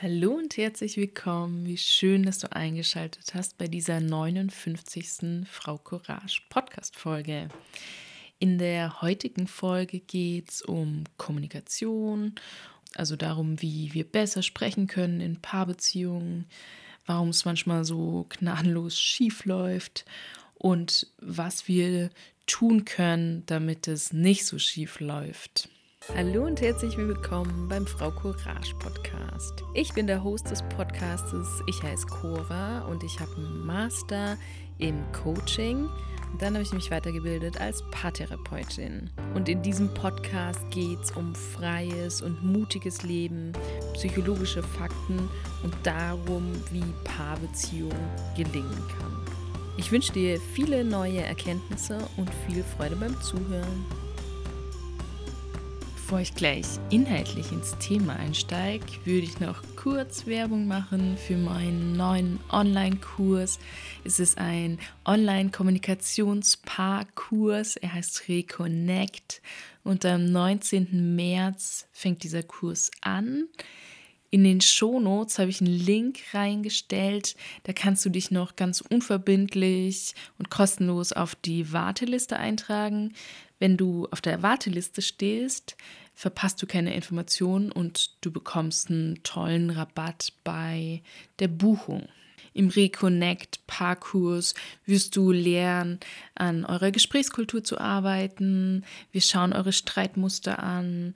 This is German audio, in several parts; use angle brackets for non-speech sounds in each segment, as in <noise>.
Hallo und herzlich willkommen. Wie schön, dass du eingeschaltet hast bei dieser 59. Frau Courage Podcast-Folge. In der heutigen Folge geht es um Kommunikation, also darum, wie wir besser sprechen können in Paarbeziehungen, warum es manchmal so gnadenlos schief läuft und was wir tun können, damit es nicht so schief läuft. Hallo und herzlich willkommen beim Frau Courage Podcast. Ich bin der Host des Podcastes. Ich heiße Cora und ich habe einen Master im Coaching. Dann habe ich mich weitergebildet als Paartherapeutin. Und in diesem Podcast geht es um freies und mutiges Leben, psychologische Fakten und darum, wie Paarbeziehung gelingen kann. Ich wünsche dir viele neue Erkenntnisse und viel Freude beim Zuhören. Bevor ich gleich inhaltlich ins Thema einsteige, würde ich noch kurz Werbung machen für meinen neuen Online-Kurs. Es ist ein Online-Kommunikationspaar-Kurs. Er heißt Reconnect und am 19. März fängt dieser Kurs an. In den Shownotes habe ich einen Link reingestellt. Da kannst du dich noch ganz unverbindlich und kostenlos auf die Warteliste eintragen. Wenn du auf der Warteliste stehst, verpasst du keine Informationen und du bekommst einen tollen Rabatt bei der Buchung. Im Reconnect Parkurs wirst du lernen, an eurer Gesprächskultur zu arbeiten. Wir schauen eure Streitmuster an.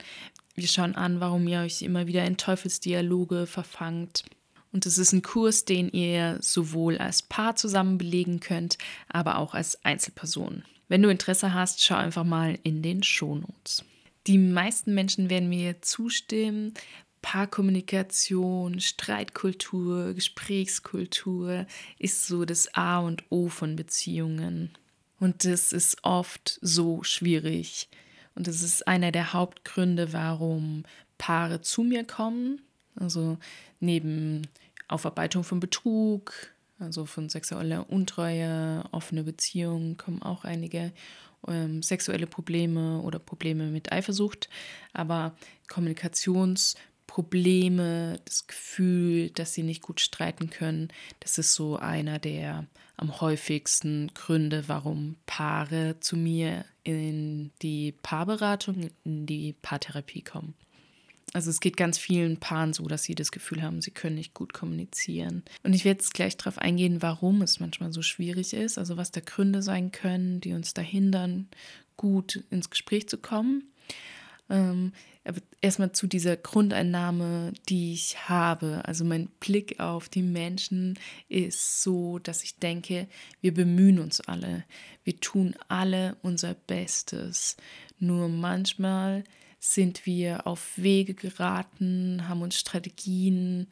Wir schauen an, warum ihr euch immer wieder in Teufelsdialoge verfangt. Und es ist ein Kurs, den ihr sowohl als Paar zusammen belegen könnt, aber auch als Einzelperson. Wenn du Interesse hast, schau einfach mal in den Shownotes. Die meisten Menschen werden mir zustimmen. Paarkommunikation, Streitkultur, Gesprächskultur ist so das A und O von Beziehungen. Und das ist oft so schwierig. Und das ist einer der Hauptgründe, warum Paare zu mir kommen. Also neben Aufarbeitung von Betrug, also von sexueller Untreue, offene Beziehungen kommen auch einige ähm, sexuelle Probleme oder Probleme mit Eifersucht, aber Kommunikationsprobleme, das Gefühl, dass sie nicht gut streiten können, das ist so einer der am häufigsten Gründe, warum Paare zu mir in die Paarberatung, in die Paartherapie kommen. Also es geht ganz vielen Paaren so, dass sie das Gefühl haben, sie können nicht gut kommunizieren. Und ich werde jetzt gleich darauf eingehen, warum es manchmal so schwierig ist, also was da Gründe sein können, die uns da hindern, gut ins Gespräch zu kommen. Ähm, aber erstmal zu dieser Grundeinnahme, die ich habe. Also mein Blick auf die Menschen ist so, dass ich denke, wir bemühen uns alle. Wir tun alle unser Bestes. Nur manchmal sind wir auf Wege geraten, haben uns Strategien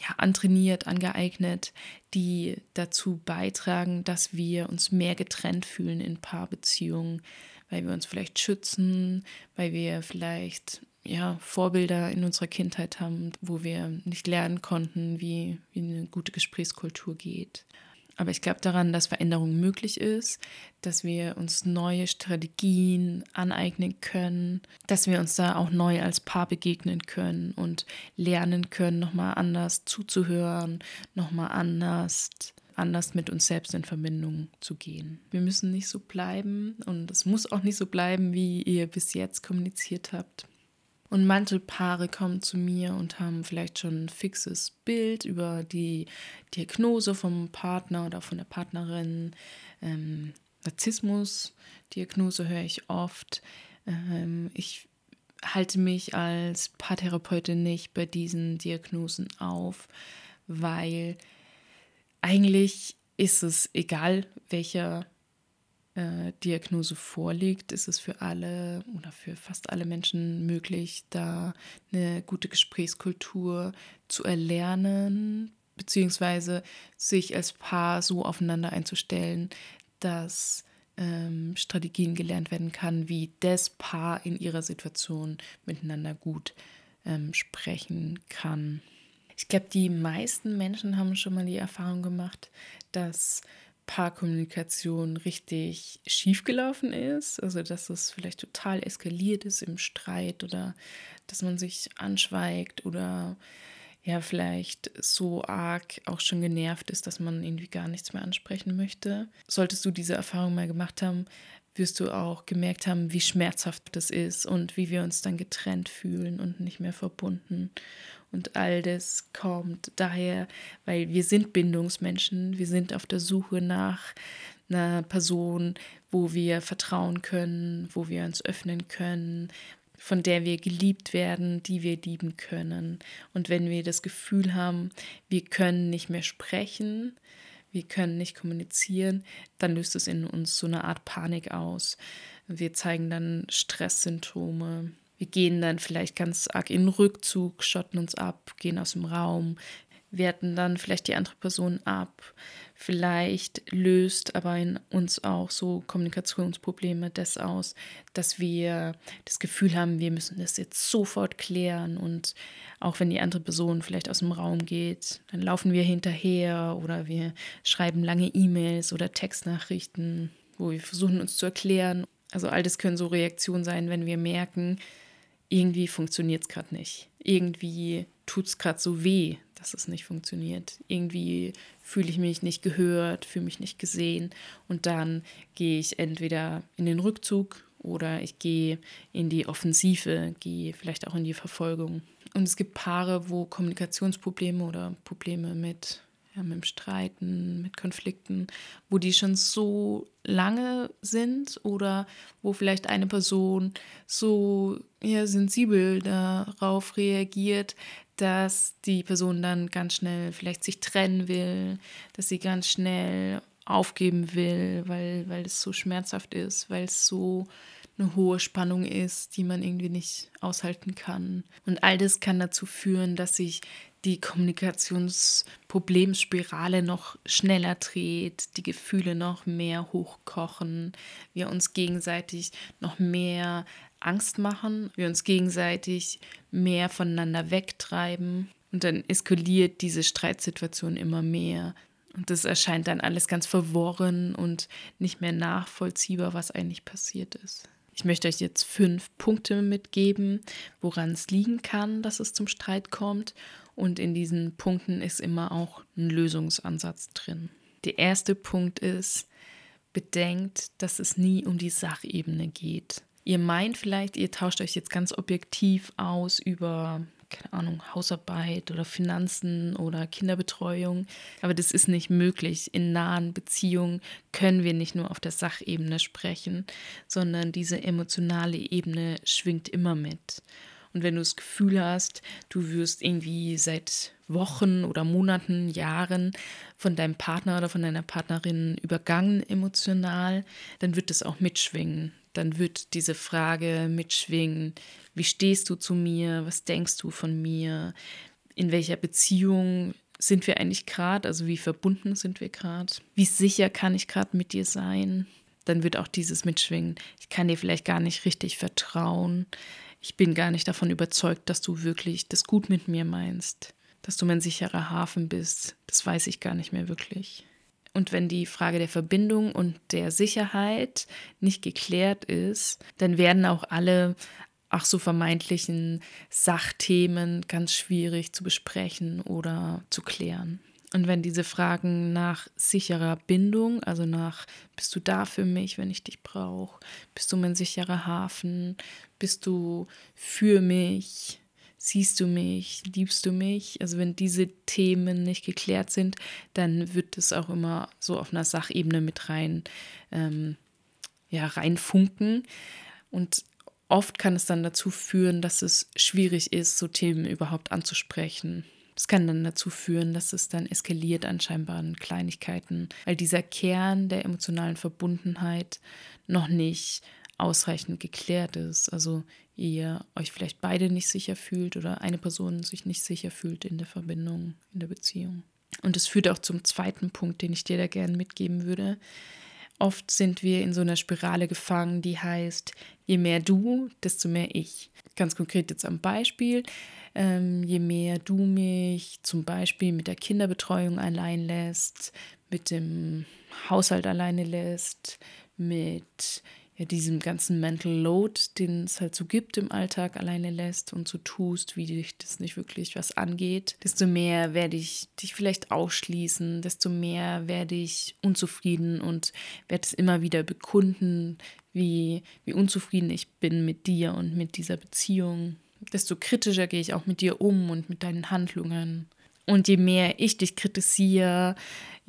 ja, antrainiert, angeeignet, die dazu beitragen, dass wir uns mehr getrennt fühlen in Paarbeziehungen, weil wir uns vielleicht schützen, weil wir vielleicht ja, Vorbilder in unserer Kindheit haben, wo wir nicht lernen konnten, wie, wie eine gute Gesprächskultur geht. Aber ich glaube daran, dass Veränderung möglich ist, dass wir uns neue Strategien aneignen können, dass wir uns da auch neu als Paar begegnen können und lernen können, nochmal anders zuzuhören, nochmal anders anders mit uns selbst in Verbindung zu gehen. Wir müssen nicht so bleiben und es muss auch nicht so bleiben, wie ihr bis jetzt kommuniziert habt. Und manche Paare kommen zu mir und haben vielleicht schon ein fixes Bild über die Diagnose vom Partner oder von der Partnerin. Ähm, Narzissmus-Diagnose höre ich oft. Ähm, ich halte mich als Paartherapeutin nicht bei diesen Diagnosen auf, weil eigentlich ist es egal, welcher äh, Diagnose vorliegt, ist es für alle oder für fast alle Menschen möglich, da eine gute Gesprächskultur zu erlernen, beziehungsweise sich als Paar so aufeinander einzustellen, dass ähm, Strategien gelernt werden kann, wie das Paar in ihrer Situation miteinander gut ähm, sprechen kann. Ich glaube, die meisten Menschen haben schon mal die Erfahrung gemacht, dass Paarkommunikation richtig schiefgelaufen ist, also dass es vielleicht total eskaliert ist im Streit oder dass man sich anschweigt oder ja vielleicht so arg auch schon genervt ist, dass man irgendwie gar nichts mehr ansprechen möchte. Solltest du diese Erfahrung mal gemacht haben, wirst du auch gemerkt haben, wie schmerzhaft das ist und wie wir uns dann getrennt fühlen und nicht mehr verbunden. Und all das kommt daher, weil wir sind Bindungsmenschen, wir sind auf der Suche nach einer Person, wo wir vertrauen können, wo wir uns öffnen können, von der wir geliebt werden, die wir lieben können. Und wenn wir das Gefühl haben, wir können nicht mehr sprechen, wir können nicht kommunizieren, dann löst es in uns so eine Art Panik aus. Wir zeigen dann Stresssymptome. Wir gehen dann vielleicht ganz arg in Rückzug, schotten uns ab, gehen aus dem Raum, werten dann vielleicht die andere Person ab. Vielleicht löst aber in uns auch so Kommunikationsprobleme das aus, dass wir das Gefühl haben, wir müssen das jetzt sofort klären und auch wenn die andere Person vielleicht aus dem Raum geht, dann laufen wir hinterher oder wir schreiben lange E-Mails oder Textnachrichten, wo wir versuchen uns zu erklären. Also all das können so Reaktionen sein, wenn wir merken, irgendwie funktioniert es gerade nicht. Irgendwie tut es gerade so weh, dass es nicht funktioniert. Irgendwie fühle ich mich nicht gehört, fühle mich nicht gesehen und dann gehe ich entweder in den Rückzug oder ich gehe in die Offensive, gehe vielleicht auch in die Verfolgung. Und es gibt Paare, wo Kommunikationsprobleme oder Probleme mit ja, mit dem Streiten, mit Konflikten, wo die schon so lange sind oder wo vielleicht eine Person so ja, sensibel darauf reagiert, dass die Person dann ganz schnell vielleicht sich trennen will, dass sie ganz schnell aufgeben will, weil, weil es so schmerzhaft ist, weil es so eine hohe Spannung ist, die man irgendwie nicht aushalten kann. Und all das kann dazu führen, dass sich die Kommunikationsproblemspirale noch schneller dreht, die Gefühle noch mehr hochkochen, wir uns gegenseitig noch mehr Angst machen, wir uns gegenseitig mehr voneinander wegtreiben und dann eskaliert diese Streitsituation immer mehr. Und das erscheint dann alles ganz verworren und nicht mehr nachvollziehbar, was eigentlich passiert ist. Ich möchte euch jetzt fünf Punkte mitgeben, woran es liegen kann, dass es zum Streit kommt. Und in diesen Punkten ist immer auch ein Lösungsansatz drin. Der erste Punkt ist, bedenkt, dass es nie um die Sachebene geht. Ihr meint vielleicht, ihr tauscht euch jetzt ganz objektiv aus über keine Ahnung, Hausarbeit oder Finanzen oder Kinderbetreuung. Aber das ist nicht möglich. In nahen Beziehungen können wir nicht nur auf der Sachebene sprechen, sondern diese emotionale Ebene schwingt immer mit. Und wenn du das Gefühl hast, du wirst irgendwie seit Wochen oder Monaten, Jahren von deinem Partner oder von deiner Partnerin übergangen emotional, dann wird das auch mitschwingen. Dann wird diese Frage mitschwingen, wie stehst du zu mir? Was denkst du von mir? In welcher Beziehung sind wir eigentlich gerade? Also wie verbunden sind wir gerade? Wie sicher kann ich gerade mit dir sein? Dann wird auch dieses mitschwingen. Ich kann dir vielleicht gar nicht richtig vertrauen. Ich bin gar nicht davon überzeugt, dass du wirklich das gut mit mir meinst. Dass du mein sicherer Hafen bist. Das weiß ich gar nicht mehr wirklich. Und wenn die Frage der Verbindung und der Sicherheit nicht geklärt ist, dann werden auch alle ach so vermeintlichen Sachthemen ganz schwierig zu besprechen oder zu klären. Und wenn diese Fragen nach sicherer Bindung, also nach, bist du da für mich, wenn ich dich brauche? Bist du mein sicherer Hafen? Bist du für mich? Siehst du mich? Liebst du mich? Also wenn diese Themen nicht geklärt sind, dann wird es auch immer so auf einer Sachebene mit rein, ähm, ja, reinfunken. Und oft kann es dann dazu führen, dass es schwierig ist, so Themen überhaupt anzusprechen. Das kann dann dazu führen, dass es dann eskaliert an scheinbaren Kleinigkeiten, weil dieser Kern der emotionalen Verbundenheit noch nicht ausreichend geklärt ist. Also ihr euch vielleicht beide nicht sicher fühlt oder eine Person sich nicht sicher fühlt in der Verbindung, in der Beziehung. Und es führt auch zum zweiten Punkt, den ich dir da gerne mitgeben würde. Oft sind wir in so einer Spirale gefangen, die heißt, je mehr du, desto mehr ich. Ganz konkret jetzt am Beispiel, ähm, je mehr du mich zum Beispiel mit der Kinderbetreuung allein lässt, mit dem Haushalt alleine lässt, mit ja, diesem ganzen Mental Load, den es halt so gibt im Alltag, alleine lässt und so tust, wie dich das nicht wirklich was angeht, desto mehr werde ich dich vielleicht ausschließen, desto mehr werde ich unzufrieden und werde es immer wieder bekunden, wie, wie unzufrieden ich bin mit dir und mit dieser Beziehung. Desto kritischer gehe ich auch mit dir um und mit deinen Handlungen. Und je mehr ich dich kritisiere,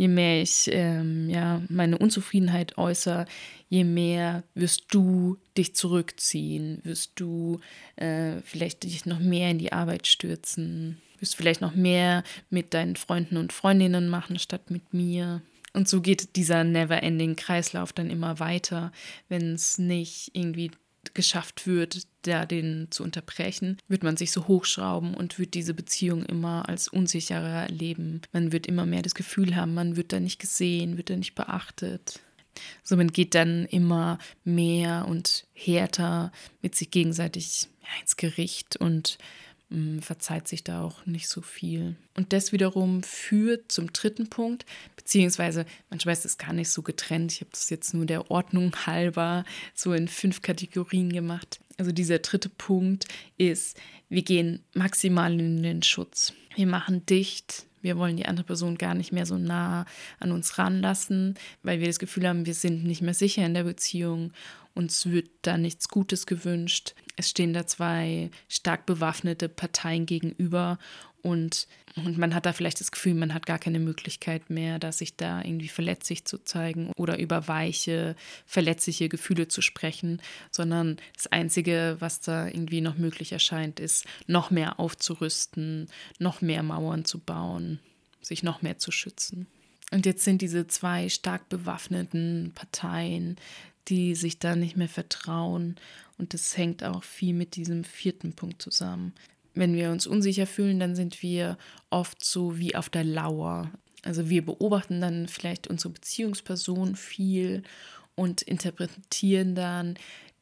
je mehr ich ähm, ja, meine Unzufriedenheit äußere, je mehr wirst du dich zurückziehen, wirst du äh, vielleicht dich noch mehr in die Arbeit stürzen, wirst vielleicht noch mehr mit deinen Freunden und Freundinnen machen statt mit mir. Und so geht dieser never-ending Kreislauf dann immer weiter, wenn es nicht irgendwie geschafft wird, da den zu unterbrechen, wird man sich so hochschrauben und wird diese Beziehung immer als unsicherer erleben. Man wird immer mehr das Gefühl haben, man wird da nicht gesehen, wird da nicht beachtet. So man geht dann immer mehr und härter mit sich gegenseitig ins Gericht und verzeiht sich da auch nicht so viel. Und das wiederum führt zum dritten Punkt, beziehungsweise manchmal ist es gar nicht so getrennt. Ich habe das jetzt nur der Ordnung <laughs> halber so in fünf Kategorien gemacht. Also dieser dritte Punkt ist, wir gehen maximal in den Schutz. Wir machen dicht. Wir wollen die andere Person gar nicht mehr so nah an uns ranlassen, weil wir das Gefühl haben, wir sind nicht mehr sicher in der Beziehung uns wird da nichts Gutes gewünscht. Es stehen da zwei stark bewaffnete Parteien gegenüber und, und man hat da vielleicht das Gefühl, man hat gar keine Möglichkeit mehr, da sich da irgendwie verletzlich zu zeigen oder über weiche, verletzliche Gefühle zu sprechen, sondern das Einzige, was da irgendwie noch möglich erscheint, ist, noch mehr aufzurüsten, noch mehr Mauern zu bauen, sich noch mehr zu schützen. Und jetzt sind diese zwei stark bewaffneten Parteien die sich da nicht mehr vertrauen. Und das hängt auch viel mit diesem vierten Punkt zusammen. Wenn wir uns unsicher fühlen, dann sind wir oft so wie auf der Lauer. Also wir beobachten dann vielleicht unsere Beziehungsperson viel und interpretieren dann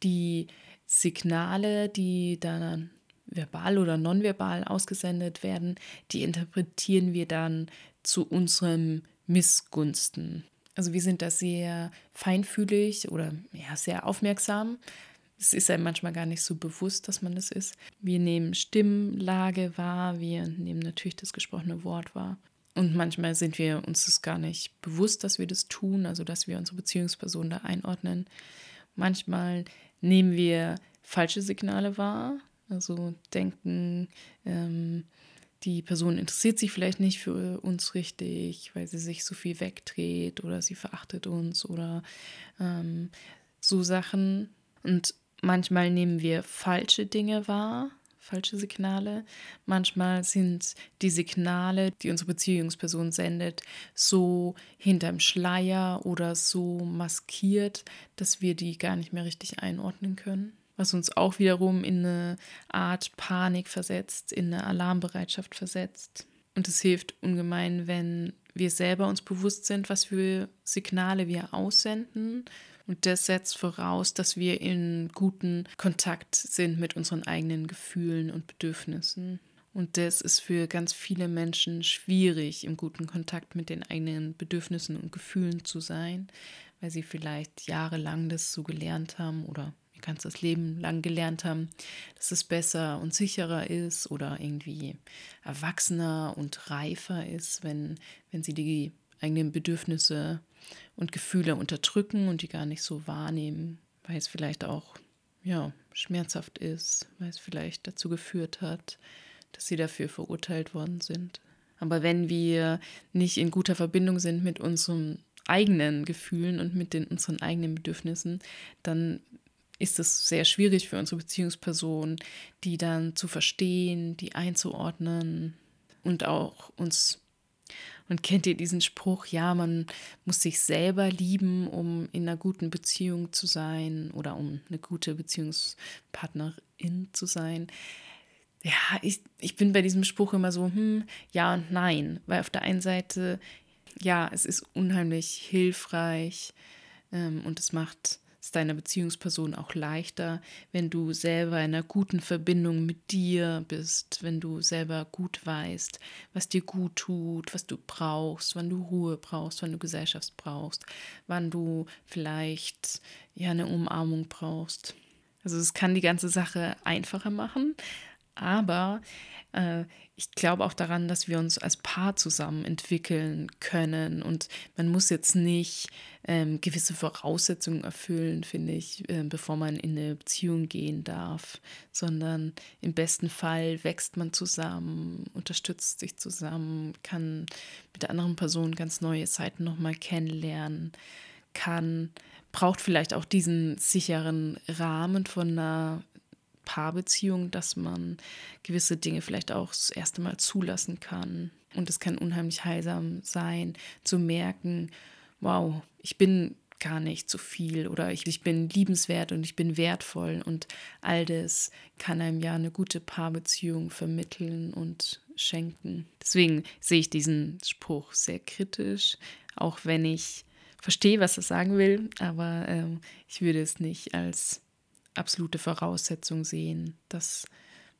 die Signale, die dann verbal oder nonverbal ausgesendet werden, die interpretieren wir dann zu unserem Missgunsten. Also wir sind da sehr feinfühlig oder ja, sehr aufmerksam. Es ist einem manchmal gar nicht so bewusst, dass man das ist. Wir nehmen Stimmlage wahr, wir nehmen natürlich das gesprochene Wort wahr. Und manchmal sind wir uns das gar nicht bewusst, dass wir das tun, also dass wir unsere Beziehungsperson da einordnen. Manchmal nehmen wir falsche Signale wahr, also denken, ähm, die Person interessiert sich vielleicht nicht für uns richtig, weil sie sich so viel wegdreht oder sie verachtet uns oder ähm, so Sachen. Und manchmal nehmen wir falsche Dinge wahr, falsche Signale. Manchmal sind die Signale, die unsere Beziehungsperson sendet, so hinterm Schleier oder so maskiert, dass wir die gar nicht mehr richtig einordnen können was uns auch wiederum in eine Art Panik versetzt, in eine Alarmbereitschaft versetzt. Und es hilft ungemein, wenn wir selber uns bewusst sind, was für Signale wir aussenden. Und das setzt voraus, dass wir in guten Kontakt sind mit unseren eigenen Gefühlen und Bedürfnissen. Und das ist für ganz viele Menschen schwierig, im guten Kontakt mit den eigenen Bedürfnissen und Gefühlen zu sein, weil sie vielleicht jahrelang das so gelernt haben oder ihr ganzes Leben lang gelernt haben, dass es besser und sicherer ist oder irgendwie erwachsener und reifer ist, wenn, wenn sie die eigenen Bedürfnisse und Gefühle unterdrücken und die gar nicht so wahrnehmen, weil es vielleicht auch ja, schmerzhaft ist, weil es vielleicht dazu geführt hat, dass sie dafür verurteilt worden sind. Aber wenn wir nicht in guter Verbindung sind mit unseren eigenen Gefühlen und mit den, unseren eigenen Bedürfnissen, dann ist es sehr schwierig für unsere Beziehungsperson, die dann zu verstehen, die einzuordnen und auch uns. Und kennt ihr diesen Spruch, ja, man muss sich selber lieben, um in einer guten Beziehung zu sein oder um eine gute Beziehungspartnerin zu sein? Ja, ich, ich bin bei diesem Spruch immer so, hm, ja und nein, weil auf der einen Seite, ja, es ist unheimlich hilfreich ähm, und es macht es deiner Beziehungsperson auch leichter, wenn du selber in einer guten Verbindung mit dir bist, wenn du selber gut weißt, was dir gut tut, was du brauchst, wann du Ruhe brauchst, wann du Gesellschaft brauchst, wann du vielleicht ja eine Umarmung brauchst. Also es kann die ganze Sache einfacher machen, aber äh, ich glaube auch daran, dass wir uns als Paar zusammen entwickeln können. Und man muss jetzt nicht ähm, gewisse Voraussetzungen erfüllen, finde ich, äh, bevor man in eine Beziehung gehen darf, sondern im besten Fall wächst man zusammen, unterstützt sich zusammen, kann mit der anderen Person ganz neue Seiten nochmal kennenlernen, kann braucht vielleicht auch diesen sicheren Rahmen von einer Paarbeziehung, dass man gewisse Dinge vielleicht auch das erste Mal zulassen kann. Und es kann unheimlich heilsam sein, zu merken, wow, ich bin gar nicht zu viel oder ich, ich bin liebenswert und ich bin wertvoll und all das kann einem ja eine gute Paarbeziehung vermitteln und schenken. Deswegen sehe ich diesen Spruch sehr kritisch, auch wenn ich verstehe, was er sagen will, aber äh, ich würde es nicht als absolute Voraussetzung sehen, dass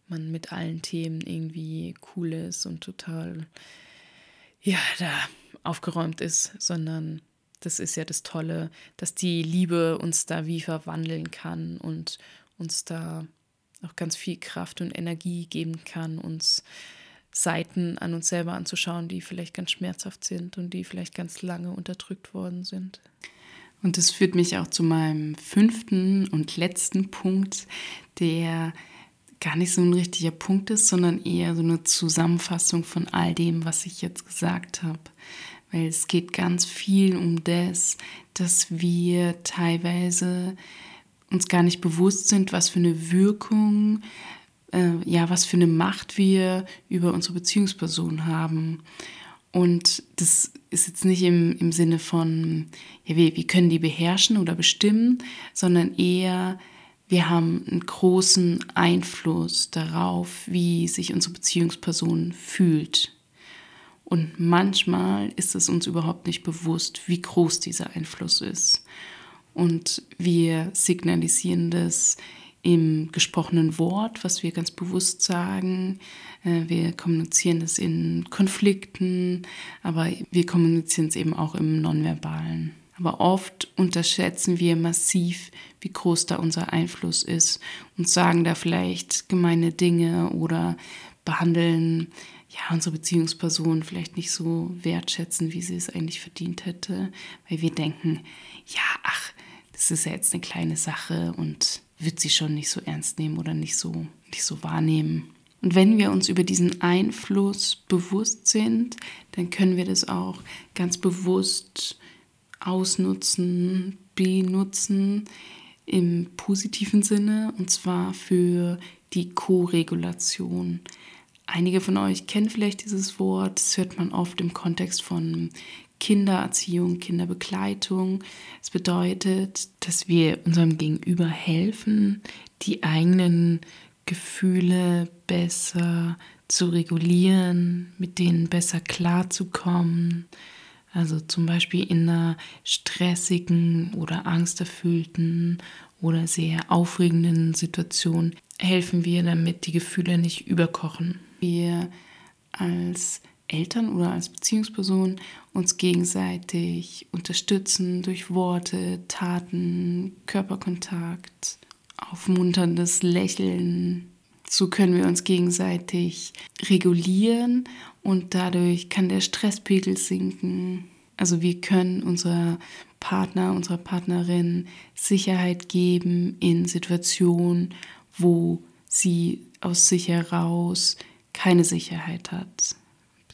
man mit allen Themen irgendwie cool ist und total, ja, da aufgeräumt ist, sondern das ist ja das Tolle, dass die Liebe uns da wie verwandeln kann und uns da auch ganz viel Kraft und Energie geben kann, uns Seiten an uns selber anzuschauen, die vielleicht ganz schmerzhaft sind und die vielleicht ganz lange unterdrückt worden sind. Und das führt mich auch zu meinem fünften und letzten Punkt, der gar nicht so ein richtiger Punkt ist, sondern eher so eine Zusammenfassung von all dem, was ich jetzt gesagt habe. Weil es geht ganz viel um das, dass wir teilweise uns gar nicht bewusst sind, was für eine Wirkung, äh, ja, was für eine Macht wir über unsere Beziehungsperson haben. Und das ist jetzt nicht im, im Sinne von, ja, wir, wir können die beherrschen oder bestimmen, sondern eher, wir haben einen großen Einfluss darauf, wie sich unsere Beziehungsperson fühlt. Und manchmal ist es uns überhaupt nicht bewusst, wie groß dieser Einfluss ist. Und wir signalisieren das im gesprochenen Wort, was wir ganz bewusst sagen. Äh, wir kommunizieren das in Konflikten, aber wir kommunizieren es eben auch im Nonverbalen. Aber oft unterschätzen wir massiv, wie groß da unser Einfluss ist und sagen da vielleicht gemeine Dinge oder behandeln ja, unsere Beziehungsperson vielleicht nicht so wertschätzen, wie sie es eigentlich verdient hätte, weil wir denken, ja, ach, das ist ja jetzt eine kleine Sache und wird sie schon nicht so ernst nehmen oder nicht so, nicht so wahrnehmen. Und wenn wir uns über diesen Einfluss bewusst sind, dann können wir das auch ganz bewusst ausnutzen, benutzen im positiven Sinne und zwar für die Co-Regulation. Einige von euch kennen vielleicht dieses Wort, das hört man oft im Kontext von Kindererziehung, Kinderbegleitung. Es bedeutet, dass wir unserem Gegenüber helfen, die eigenen Gefühle besser zu regulieren, mit denen besser klarzukommen. Also zum Beispiel in einer stressigen oder angsterfüllten oder sehr aufregenden Situation helfen wir, damit die Gefühle nicht überkochen. Wir als Eltern oder als Beziehungsperson uns gegenseitig unterstützen durch Worte, Taten, Körperkontakt, aufmunterndes Lächeln. So können wir uns gegenseitig regulieren und dadurch kann der Stresspegel sinken. Also wir können unserer Partner, unserer Partnerin Sicherheit geben in Situationen, wo sie aus sich heraus keine Sicherheit hat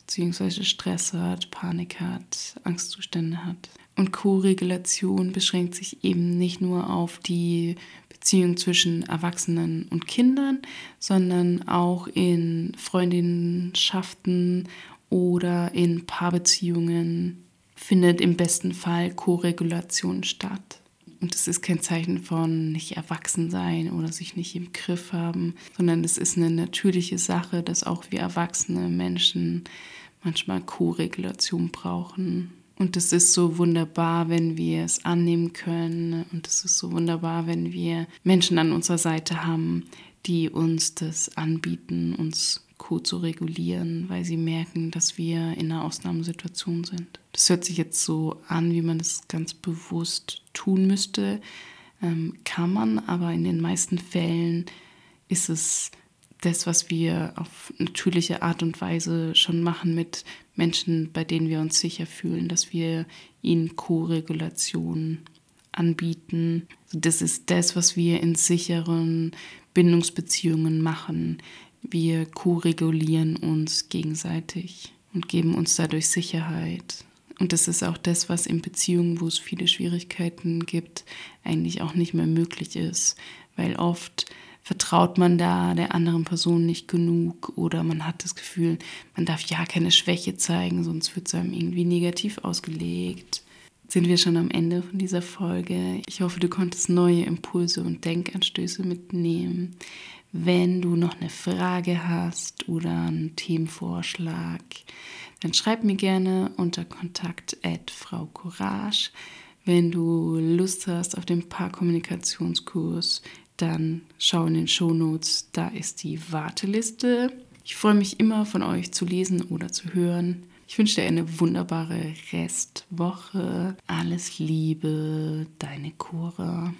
beziehungsweise Stress hat, Panik hat, Angstzustände hat. Und Co-Regulation beschränkt sich eben nicht nur auf die Beziehung zwischen Erwachsenen und Kindern, sondern auch in Freundinnenschaften oder in Paarbeziehungen findet im besten Fall Co-Regulation statt. Und es ist kein Zeichen von nicht erwachsen sein oder sich nicht im Griff haben, sondern es ist eine natürliche Sache, dass auch wir erwachsene Menschen manchmal Co-Regulation brauchen. Und es ist so wunderbar, wenn wir es annehmen können. Und es ist so wunderbar, wenn wir Menschen an unserer Seite haben, die uns das anbieten, uns Co zu regulieren, weil sie merken, dass wir in einer Ausnahmesituation sind. Das hört sich jetzt so an, wie man das ganz bewusst tun müsste. Ähm, kann man, aber in den meisten Fällen ist es das, was wir auf natürliche Art und Weise schon machen mit Menschen, bei denen wir uns sicher fühlen, dass wir ihnen Co-Regulation anbieten. Das ist das, was wir in sicheren Bindungsbeziehungen machen. Wir co-regulieren uns gegenseitig und geben uns dadurch Sicherheit. Und das ist auch das, was in Beziehungen, wo es viele Schwierigkeiten gibt, eigentlich auch nicht mehr möglich ist, weil oft vertraut man da der anderen Person nicht genug oder man hat das Gefühl, man darf ja keine Schwäche zeigen, sonst wird es einem irgendwie negativ ausgelegt. Sind wir schon am Ende von dieser Folge. Ich hoffe, du konntest neue Impulse und Denkanstöße mitnehmen. Wenn du noch eine Frage hast oder einen Themenvorschlag, dann schreib mir gerne unter Kontakt Frau Courage. Wenn du Lust hast auf den Paarkommunikationskurs, dann schau in den Shownotes, da ist die Warteliste. Ich freue mich immer von euch zu lesen oder zu hören. Ich wünsche dir eine wunderbare Restwoche. Alles Liebe, deine Cora.